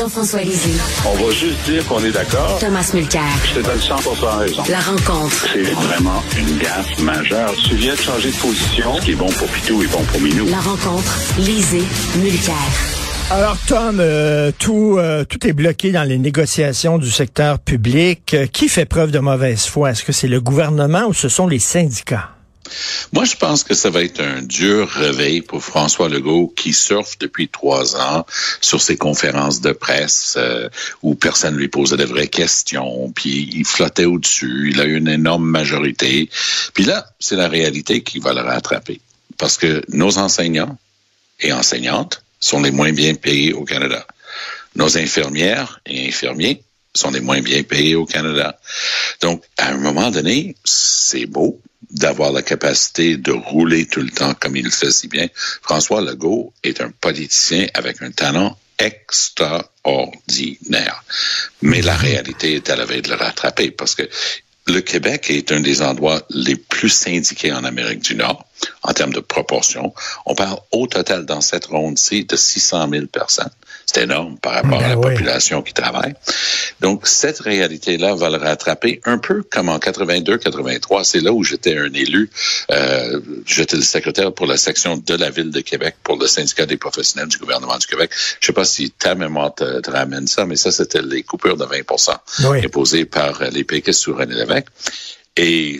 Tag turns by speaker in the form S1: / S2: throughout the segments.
S1: Jean-François Lisée.
S2: On va juste dire qu'on est d'accord.
S1: Thomas Mulcair.
S2: Je te donne 100 raison.
S1: La rencontre.
S2: C'est vraiment une gaffe majeure. Tu viens de changer de position. Ce qui est bon pour Pitou est bon pour Minou.
S1: La rencontre. Lisée. Mulcair.
S3: Alors Tom, euh, tout euh, tout est bloqué dans les négociations du secteur public. Euh, qui fait preuve de mauvaise foi? Est-ce que c'est le gouvernement ou ce sont les syndicats?
S4: Moi, je pense que ça va être un dur réveil pour François Legault qui surfe depuis trois ans sur ses conférences de presse euh, où personne lui posait de vraies questions, puis il flottait au-dessus, il a eu une énorme majorité. Puis là, c'est la réalité qui va le rattraper. Parce que nos enseignants et enseignantes sont les moins bien payés au Canada. Nos infirmières et infirmiers sont les moins bien payés au Canada. Donc, à un moment donné, c'est beau, d'avoir la capacité de rouler tout le temps comme il le fait si bien. François Legault est un politicien avec un talent extraordinaire. Mais la réalité est à la veille de le rattraper parce que le Québec est un des endroits les plus syndiqués en Amérique du Nord en termes de proportion. On parle au total dans cette ronde-ci de 600 000 personnes. C'est énorme par rapport à
S3: Ben
S4: la population qui travaille. Donc, cette réalité-là va le rattraper un peu comme en 82-83. C'est là où j'étais un élu. Euh, j'étais le secrétaire pour la section de la Ville de Québec pour le syndicat des professionnels du gouvernement du Québec. Je sais pas si ta mémoire te, te ramène ça, mais ça, c'était les coupures de 20
S3: Oui.
S4: imposées par les péquistes sous René Lévesque. Et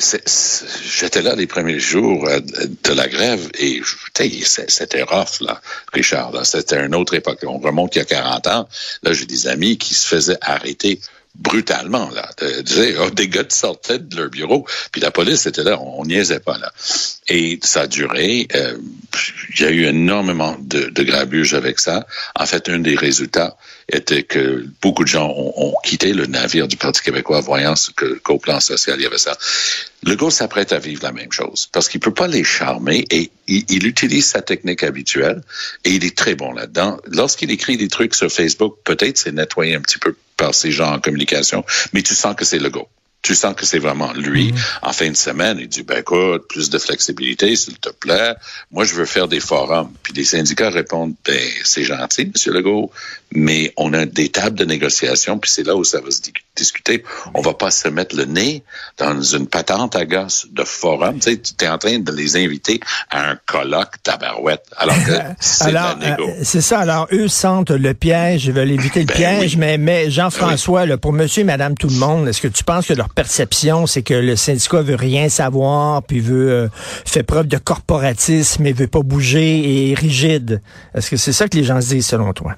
S4: j'étais là les premiers jours euh, de la grève et c'était rough, là, Richard. C'était une autre époque. On remonte il y a 40 ans. Là, j'ai des amis qui se faisaient arrêter brutalement, là. De- oh, des gars sortaient de leur bureau, puis la police était là, on, niaisait pas, là. Et ça a duré. euh, il y a eu énormément de, de avec ça. En fait, un des résultats était que beaucoup de gens ont, quitté le navire du Parti québécois, voyant qu'au plan social, il y avait ça. Le gars s'apprête à vivre la même chose parce qu'il peut pas les charmer et il, il utilise sa technique habituelle et il est très bon là-dedans. Lorsqu'il écrit des trucs sur Facebook, peut-être c'est nettoyé un petit peu par ces gens en communication, mais tu sens que c'est le gars. Tu sens que c'est vraiment lui. En fin de semaine, il dit, ben écoute, plus de flexibilité, s'il te plaît. Moi, je veux faire des forums. Puis les syndicats répondent, ben c'est gentil, Monsieur Legault, mais on a des tables de négociation, puis c'est là où ça va se di- discuter. On va pas se mettre le nez dans une patente à gosse de forum. Tu sais, tu es en train de les inviter à un colloque tabarouette, alors que c'est la négo.
S3: euh, c'est ça. Alors, eux sentent le piège, ils veulent éviter le
S4: Ben
S3: piège,
S4: oui.
S3: mais, mais Jean-François, là, pour monsieur et madame tout le monde, est-ce que tu penses que leur perception, c'est que le syndicat veut rien savoir, puis veut euh, fait preuve de corporatisme et veut pas bouger et est rigide? Est-ce que c'est ça que les gens se disent, selon toi?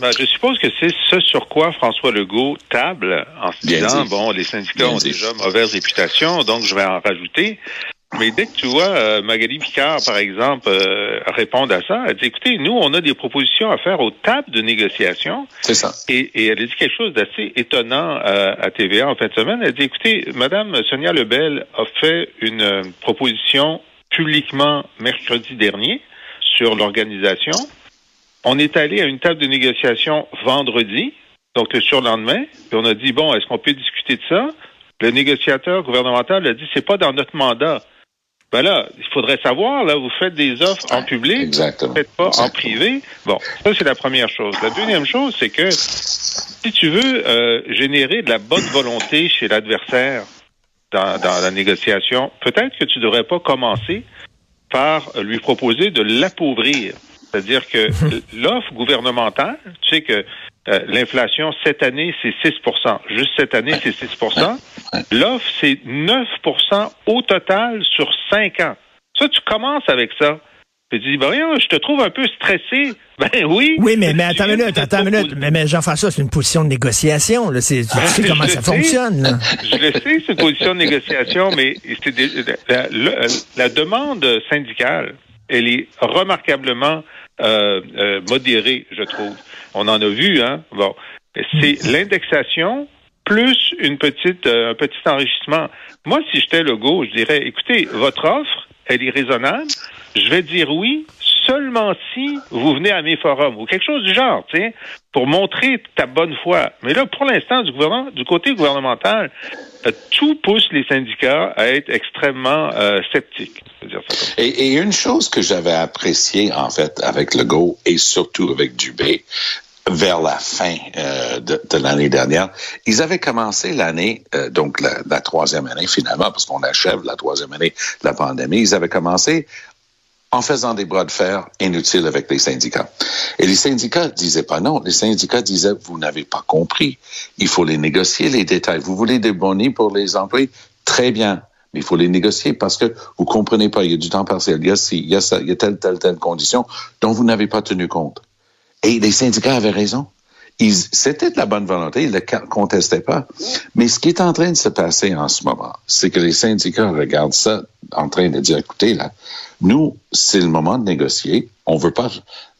S5: Ben, je suppose que c'est ce sur quoi François Legault table en se disant, bon, les syndicats
S4: Bien
S5: ont
S4: dit.
S5: déjà mauvaise réputation, donc je vais en rajouter. Mais dès que tu vois euh, Magali Picard, par exemple, euh, répondre à ça, elle dit, écoutez, nous, on a des propositions à faire aux tables de négociation.
S4: C'est ça.
S5: Et, et elle a dit quelque chose d'assez étonnant euh, à TVA en fin de semaine. Elle a dit, écoutez, Madame Sonia Lebel a fait une euh, proposition publiquement mercredi dernier sur l'organisation. On est allé à une table de négociation vendredi, donc le surlendemain, puis on a dit, bon, est-ce qu'on peut discuter de ça? Le négociateur gouvernemental a dit, c'est pas dans notre mandat. Ben là, il faudrait savoir, là, vous faites des offres en public,
S4: Exactement.
S5: faites pas en privé. Bon, ça c'est la première chose. La deuxième chose, c'est que si tu veux euh, générer de la bonne volonté chez l'adversaire dans, dans la négociation, peut-être que tu devrais pas commencer par lui proposer de l'appauvrir. C'est-à-dire que l'offre gouvernementale, tu sais que euh, l'inflation cette année, c'est 6% Juste cette année, c'est 6% L'offre, c'est 9% au total sur 5 ans. Ça, tu commences avec ça. Tu dis, ben voyons, je te trouve un peu stressé. Ben oui.
S3: Oui, mais, mais attends une minute, attends une minute. Mais, mais Jean-François, c'est une position de négociation. Là. C'est, tu sais
S5: Je
S3: comment ça
S5: sais.
S3: fonctionne. Là.
S5: Je le sais, c'est une position de négociation, mais c'est des- la, la- la demande syndicale, elle est remarquablement euh, euh, modérée, je trouve. On en a vu, hein. Bon, c'est l'indexation plus une petite, euh, un petit enrichissement. Moi, si j'étais le go, je dirais, écoutez, votre offre, elle est raisonnable. Je vais dire oui seulement si vous venez à mes forums ou quelque chose du genre, tu sais, pour montrer ta bonne foi. Mais là, pour l'instant, du côté gouvernemental, euh, tout pousse les syndicats à être extrêmement euh, sceptiques.
S4: Et, et, une chose que j'avais appréciée, en fait, avec le Go et surtout avec Dubé, vers la fin euh, de, de l'année dernière. Ils avaient commencé l'année, euh, donc la, la, troisième année finalement, parce qu'on achève la troisième année de la pandémie, ils avaient commencé en faisant des bras de fer inutiles avec les syndicats. Et les syndicats disaient pas non. Les syndicats disaient, vous n'avez pas compris. Il faut les négocier, les détails. Vous voulez des bonnies pour les employés? Très bien. Mais il faut les négocier parce que vous comprenez pas. Il y a du temps partiel. Il y a, il y a, ça, il y a telle, telle, telle condition dont vous n'avez pas tenu compte. Et les syndicats avaient raison. C'était de la bonne volonté, ils ne le contestaient pas. Mais ce qui est en train de se passer en ce moment, c'est que les syndicats regardent ça en train de dire, écoutez, là, nous, c'est le moment de négocier. On veut pas,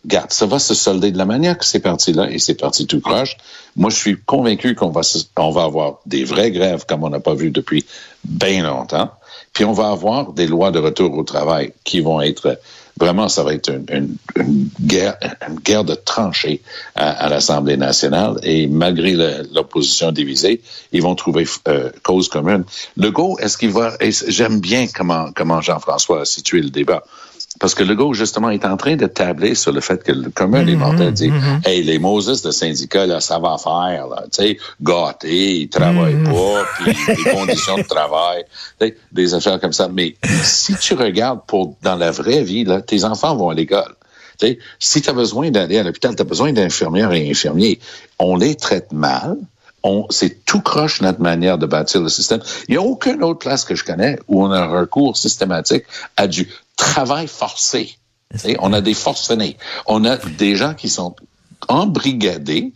S4: garde, ça va se solder de la manière que c'est parti là et c'est parti tout croche. Moi, je suis convaincu qu'on va, on va avoir des vraies grèves comme on n'a pas vu depuis bien longtemps. Puis on va avoir des lois de retour au travail qui vont être Vraiment, ça va être une, une, guerre, une guerre de tranchées à, à l'Assemblée nationale. Et malgré l'opposition divisée, ils vont trouver euh, cause commune. Legault, est-ce qu'il va... J'aime bien comment, comment Jean-François a situé le débat. Parce que Legault, justement, est en train de tabler sur le fait que le commun des mortels dit mm-hmm. Hey, les Moses de syndicats, là, ça va faire, là, tu sais, gâtés, ils travaillent mm-hmm. pas, puis les conditions de travail, des affaires comme ça. Mais si tu regardes pour dans la vraie vie, là, tes enfants vont à l'école. si tu as besoin d'aller à l'hôpital, tu as besoin d'infirmières et infirmiers. On les traite mal. On, c'est tout croche notre manière de bâtir le système. Il n'y a aucune autre place que je connais où on a un recours systématique à du travail forcé. on a des forcenés. On a des gens qui sont embrigadés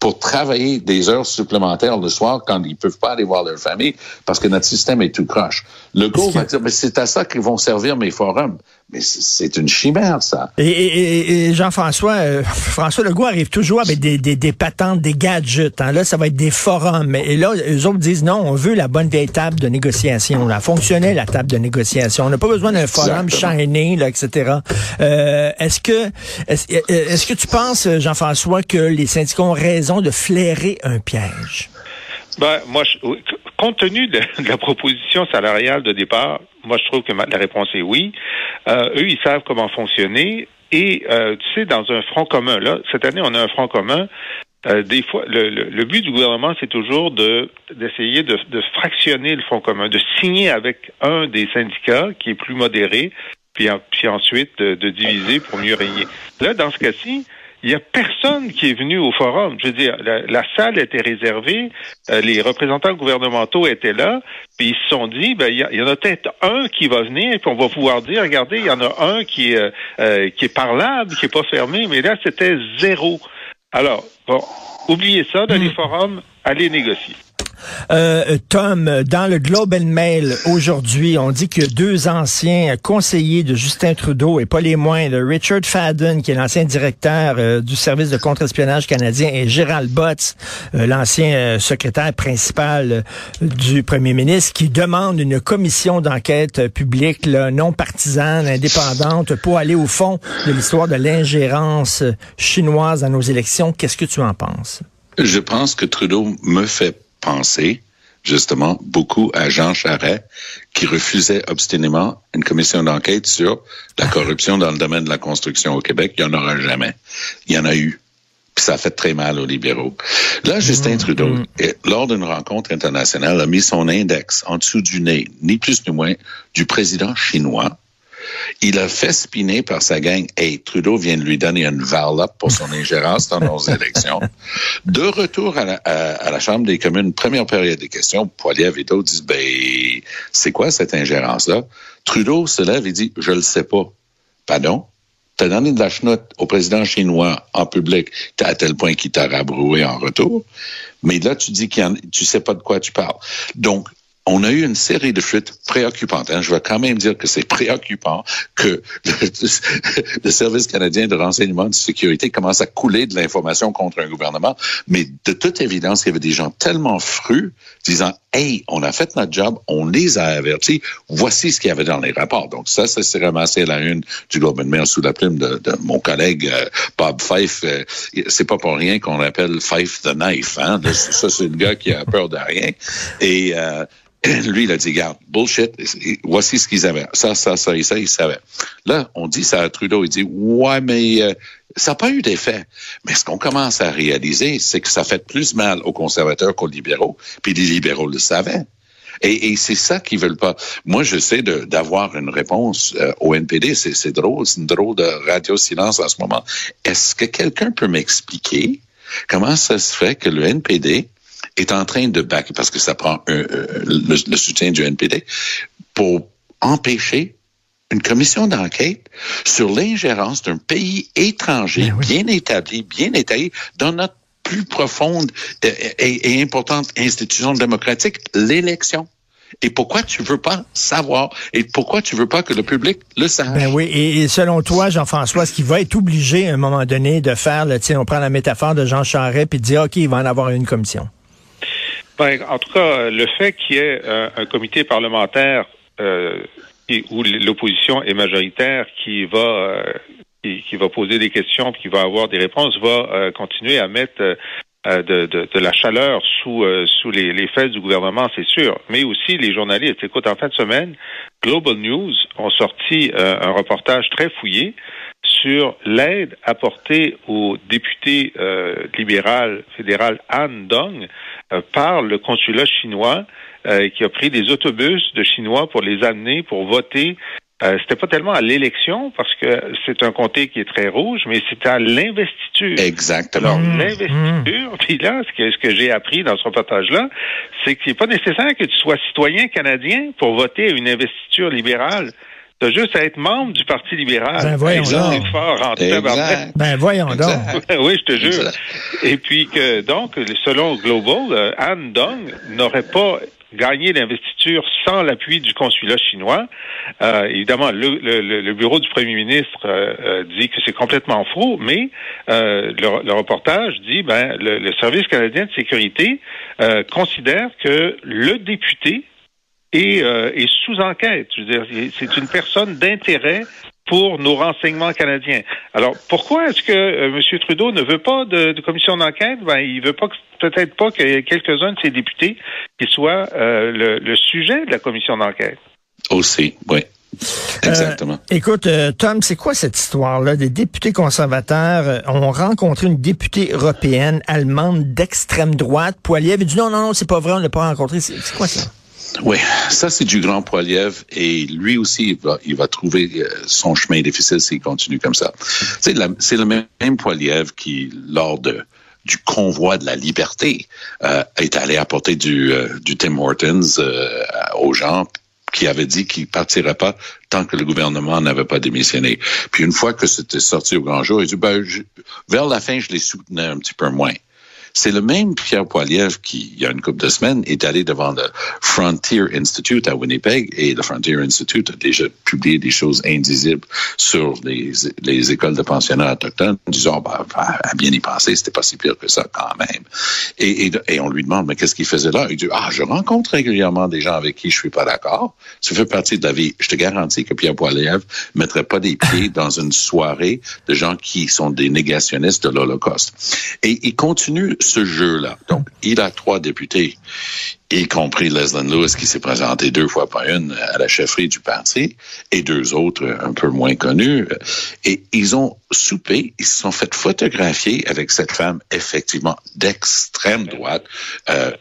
S4: pour travailler des heures supplémentaires le soir quand ils peuvent pas aller voir leur famille parce que notre système est tout croche. Le gouvernement va dire, mais c'est à ça qu'ils vont servir mes forums. Mais c'est une chimère, ça.
S3: Et, Jean-François, euh, François Legault arrive toujours avec des, des, des patentes, des gadgets. Hein. Là, ça va être des forums. Et là, eux autres disent non, on veut la bonne vieille table de négociation. Là. Fonctionner la table de négociation. On n'a pas besoin d'un forum shiny, là, etc. Euh, est-ce que est-ce, est-ce que tu penses, Jean-François, que les syndicats ont raison de flairer un piège?
S5: Ben, moi, je, compte tenu de, la proposition salariale de départ, moi, je trouve que la réponse est oui. Euh, eux, ils savent comment fonctionner. Et, euh, tu sais, dans un front commun, là, cette année, on a un front commun. Euh, des fois, le, le, but du gouvernement, c'est toujours de d'essayer de, de, fractionner le front commun, de signer avec un des syndicats qui est plus modéré, puis, puis ensuite de, de diviser pour mieux régner. Là, dans ce cas-ci, il n'y a personne qui est venu au forum. Je veux dire, la, salle était réservée, euh, les représentants gouvernementaux étaient là, puis ils se sont dit, ben il y, en a peut-être un qui va venir, puis on va pouvoir dire, regardez, il y en a un qui est euh, euh, qui est parlable, qui est pas fermé, mais là c'était zéro. Alors, bon, oubliez ça dans les hmm. forums, allez négocier.
S3: Euh, Tom, dans le Globe and Mail aujourd'hui, on dit que deux anciens conseillers de Justin Trudeau, et pas les moindres, Richard Fadden, qui est l'ancien directeur euh, du service de contre-espionnage canadien, et Gérald Botts, euh, l'ancien secrétaire principal du premier ministre, qui demandent une commission d'enquête publique non partisane, indépendante, pour aller au fond de l'histoire de l'ingérence chinoise dans nos élections. Qu'est-ce que tu en penses?
S4: Je pense que Trudeau me fait penser justement beaucoup à Jean Charest, qui refusait obstinément une commission d'enquête sur la corruption dans le domaine de la construction au Québec. Il n'y en aura jamais. Il y en a eu. Puis ça a fait très mal aux libéraux. Là, Justin mmh, Trudeau, mmh. lors d'une rencontre internationale, a mis son index en dessous du nez, ni plus ni moins, du président chinois, il a fait spiner par sa gang. Hey, Trudeau vient de lui donner une varlope pour son ingérence dans nos élections. De retour à la, Chambre des communes, première période des questions, Poilievre et d'autres disent, ben, c'est quoi cette ingérence-là? Trudeau se lève et dit, je le sais pas. Pardon? T'as donné de la chenoute au président chinois en public à tel point qu'il t'a rabroué en retour. Mais là, tu dis qu'il tu sais pas de quoi tu parles. Donc, on a eu une série de fuites préoccupantes. Hein. Je vais quand même dire que c'est préoccupant que le, Service canadien de renseignement de sécurité commence à couler de l'information contre un gouvernement. Mais de toute évidence, il y avait des gens tellement frus disant, hey, on a fait notre job, on les a avertis, voici ce qu'il y avait dans les rapports. Donc ça, ça s'est ramassé à la une du Globe and Mail sous la plume de, mon collègue euh, Bob Fife. Euh, c'est pas pour rien qu'on l'appelle Fife the Knife. Hein? Ça, c'est le gars qui a peur de rien. Et euh, lui, il a dit, regarde, bullshit, voici ce qu'ils avaient. Ça, ça, ça et ça, ils savaient. Là, on dit ça à Trudeau, il dit, ouais, mais euh, ça n'a pas eu d'effet. Mais ce qu'on commence à réaliser, c'est que ça fait plus mal aux conservateurs qu'aux libéraux, puis les libéraux le savaient. Et, c'est ça qu'ils veulent pas. Moi, je sais d'avoir une réponse euh, au NPD. C'est drôle, c'est une drôle de radio-silence en ce moment. Est-ce que quelqu'un peut m'expliquer comment ça se fait que le NPD est en train de back, parce que ça prend le, soutien du NPD, pour empêcher une commission d'enquête sur l'ingérence d'un pays étranger ben bien établi, bien établi, dans notre plus profonde et, importante institution démocratique, l'élection. Et pourquoi tu veux pas savoir? Et pourquoi tu veux pas que le public le sache?
S3: Ben oui, et, selon toi, Jean-François, ce qui va être obligé à un moment donné de faire, là, on prend la métaphore de Jean Charest puis de dire, OK, il va en avoir une commission?
S5: Ben, en tout cas, le fait qu'il y ait euh, un comité parlementaire euh, où l'opposition est majoritaire qui va euh, qui, va poser des questions, qui va avoir des réponses, va continuer à mettre de, de, la chaleur sous sous les, fesses du gouvernement, c'est sûr. Mais aussi les journalistes. Écoute, en fin de semaine, Global News ont sorti un reportage très fouillé sur l'aide apportée au député libéral fédéral Han Dong euh, par le consulat chinois euh, qui a pris des autobus de Chinois pour les amener pour voter euh, c'était pas tellement à l'élection parce que c'est un comté qui est très rouge, mais c'était à l'investiture.
S4: Exactement.
S5: Alors mmh. l'investiture, mmh. puis là, ce que, ce que j'ai appris dans ce reportage-là, c'est qu'il n'est pas nécessaire que tu sois citoyen canadien pour voter à une investiture libérale. T'as juste à être membre du Parti libéral.
S3: Ben voyons donc.
S5: Fort
S3: Ben voyons donc.
S5: oui, je te jure. Et puis que, donc, selon Global, euh, Anne Dong n'aurait pas gagné l'investiture sans l'appui du consulat chinois. Euh, évidemment, le, le, le, bureau du premier ministre euh, euh dit que c'est complètement faux, mais euh, le, le, reportage dit ben le, service canadien de sécurité considère que le député et euh, est sous enquête. Je veux dire, c'est une personne d'intérêt pour nos renseignements canadiens. Alors, pourquoi est-ce que euh, M. Trudeau ne veut pas de, commission d'enquête? Ben, il veut pas peut-être pas que quelques-uns de ses députés qui soient euh, le, sujet de la commission d'enquête.
S4: Aussi, oui. Exactement.
S3: écoute, Tom, c'est quoi cette histoire-là? Des députés conservateurs ont rencontré une députée européenne allemande d'extrême droite. Poiliev a dit non, non, non, c'est pas vrai, on l'a pas rencontré. C'est quoi ça?
S4: Oui, ça c'est du grand Poiliev et lui aussi il va, trouver euh, son chemin difficile s'il continue comme ça. C'est le même Poiliev qui, lors du convoi de la liberté, euh, est allé apporter du, euh, Tim Hortons aux gens qui avaient dit qu'ils partiraient pas tant que le gouvernement n'avait pas démissionné. Puis une fois que c'était sorti au grand jour, il dit ben, vers la fin, je les soutenais un petit peu moins. C'est le même Pierre Poilievre qui, il y a une couple de semaines, est allé devant le Frontier Institute à Winnipeg et le Frontier Institute a déjà publié des choses indisibles sur les, les écoles de pensionnats autochtones, disant, bah, à bien y penser, c'était pas si pire que ça quand même. Et, et, on lui demande, mais qu'est-ce qu'il faisait là? Il dit, ah, je rencontre régulièrement des gens avec qui je suis pas d'accord. Ça fait partie de la vie. Je te garantis que Pierre Poilievre mettrait pas des pieds dans une soirée de gens qui sont des négationnistes de l'Holocauste. Et il continue ce jeu-là. Donc, il a trois députés, y compris Leslie Lewis, qui s'est présenté deux fois par une à la chefferie du parti, et deux autres un peu moins connus. Et ils ont soupé, ils se sont fait photographier avec cette femme, effectivement, d'extrême droite, euh,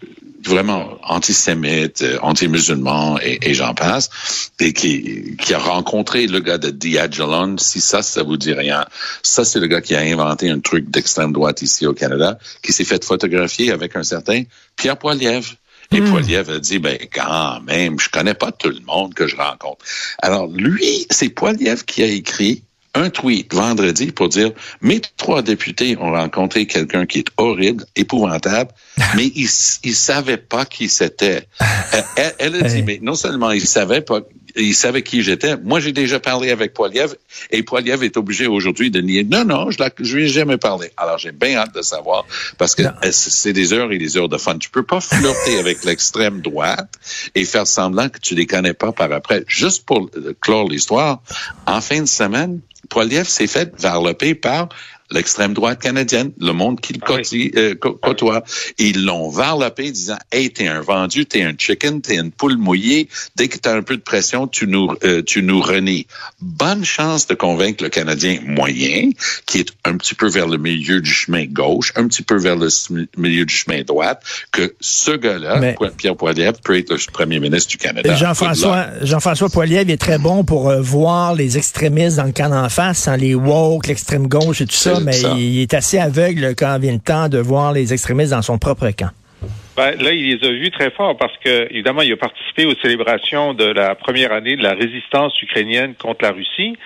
S4: vraiment antisémite, euh, anti-musulman et, et j'en passe, et qui, qui a rencontré le gars de Diagilon. Si ça, ça vous dit rien, ça c'est le gars qui a inventé un truc d'extrême droite ici au Canada, qui s'est fait photographier avec un certain Pierre Poilievre. Et hmm. Poilievre a dit, ben quand même, je connais pas tout le monde que je rencontre. Alors lui, c'est Poilievre qui a écrit un tweet vendredi pour dire mes trois députés ont rencontré quelqu'un qui est horrible, épouvantable, mais ils ils savaient pas qui c'était. Elle, elle, a dit mais non seulement ils savaient pas il savait qui j'étais. Moi, j'ai déjà parlé avec Poiliev et Poiliev est obligé aujourd'hui de nier. Non, non, je, ne lui ai jamais parlé. Alors, j'ai bien hâte de savoir parce que c'est des heures et des heures de fun. Tu peux pas flirter avec l'extrême droite et faire semblant que tu les connais pas par après. Juste pour clore l'histoire, en fin de semaine, Poiliev s'est fait varloper par l'extrême droite canadienne, le monde qui le ah euh, côtoie. Ils l'ont varlopé disant Hey, t'es un vendu, t'es un chicken, t'es une poule mouillée. Dès que t'as un peu de pression, tu nous, euh, tu nous renies. Bonne chance de convaincre le Canadien moyen, qui est un petit peu vers le milieu du chemin gauche, un petit peu vers le milieu du chemin droite, que ce gars-là, Pierre Poilievre, peut être le premier ministre du Canada.
S3: Jean-François Jean-François Poilievre est très bon pour euh, voir les extrémistes dans le camp en face, hein, les woke, l'extrême gauche et tout ça mais il est assez aveugle quand vient le temps de voir les extrémistes dans son propre camp.
S5: Ben, là, il les a vus très fort parce que, évidemment, il a participé aux célébrations de la première année de la résistance ukrainienne contre la Russie.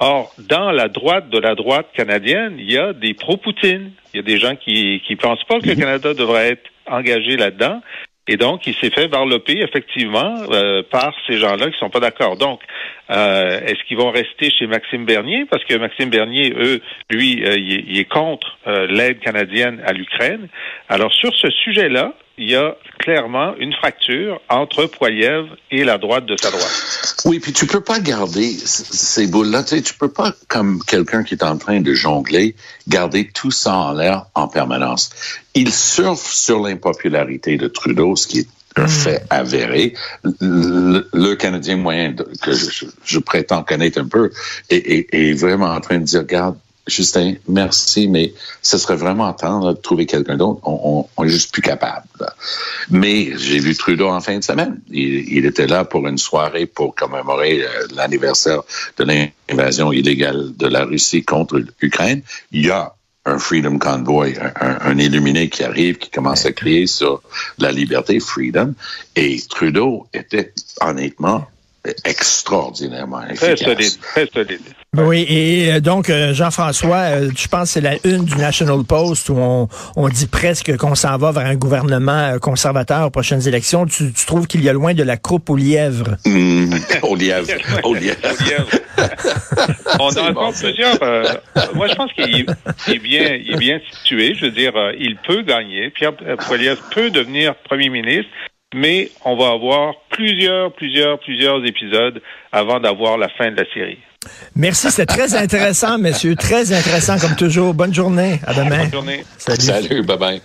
S5: Or, dans la droite de la droite canadienne, il y a des pro-Poutine. Il y a des gens qui ne pensent pas que le mhm. Canada devrait être engagé là-dedans. Et donc, il s'est fait varloper, effectivement, euh, par ces gens-là qui sont pas d'accord. Donc, euh, est-ce qu'ils vont rester chez Maxime Bernier? Parce que Maxime Bernier, eux, lui, euh, il, est contre l'aide canadienne à l'Ukraine. Alors, sur ce sujet-là, il y a clairement une fracture entre Poiliev et la droite de sa droite.
S4: Oui, puis tu peux pas garder ces boules-là. Tu sais, tu peux pas, comme quelqu'un qui est en train de jongler, garder tout ça en l'air en permanence. Il surfe sur l'impopularité de Trudeau, ce qui est un mm. fait avéré. Le, Canadien moyen que je, prétends connaître un peu est, est, vraiment en train de dire, regarde, Justin, merci, mais ce serait vraiment temps de trouver quelqu'un d'autre. On, on, est juste plus capable. Mais j'ai vu Trudeau en fin de semaine. Il, était là pour une soirée pour commémorer euh, l'anniversaire de l'invasion illégale de la Russie contre l'Ukraine. Il y a un Freedom Convoy, un, un, illuminé qui arrive, qui commence à crier sur la liberté, Freedom. Et Trudeau était honnêtement extraordinairement efficace.
S5: Très solide, très solide.
S3: Oui, et euh, donc, euh, Jean-François, euh, je pense que c'est la une du National Post où on, on dit presque qu'on s'en va vers un gouvernement conservateur aux prochaines élections. Tu, tu trouves qu'il y a loin de la croupe aux lièvres?
S4: Mmh, aux lièvres, aux lièvres.
S5: on a encore plusieurs. moi, je pense qu'il est bien, il est bien situé. Je veux dire, il peut gagner. Pierre Poilievre peut devenir premier ministre mais on va avoir plusieurs, plusieurs, plusieurs épisodes avant d'avoir la fin de la série.
S3: Merci, c'est très intéressant, monsieur. Très intéressant comme toujours. Bonne journée. À demain.
S5: Bonne journée.
S4: Salut, bye bye.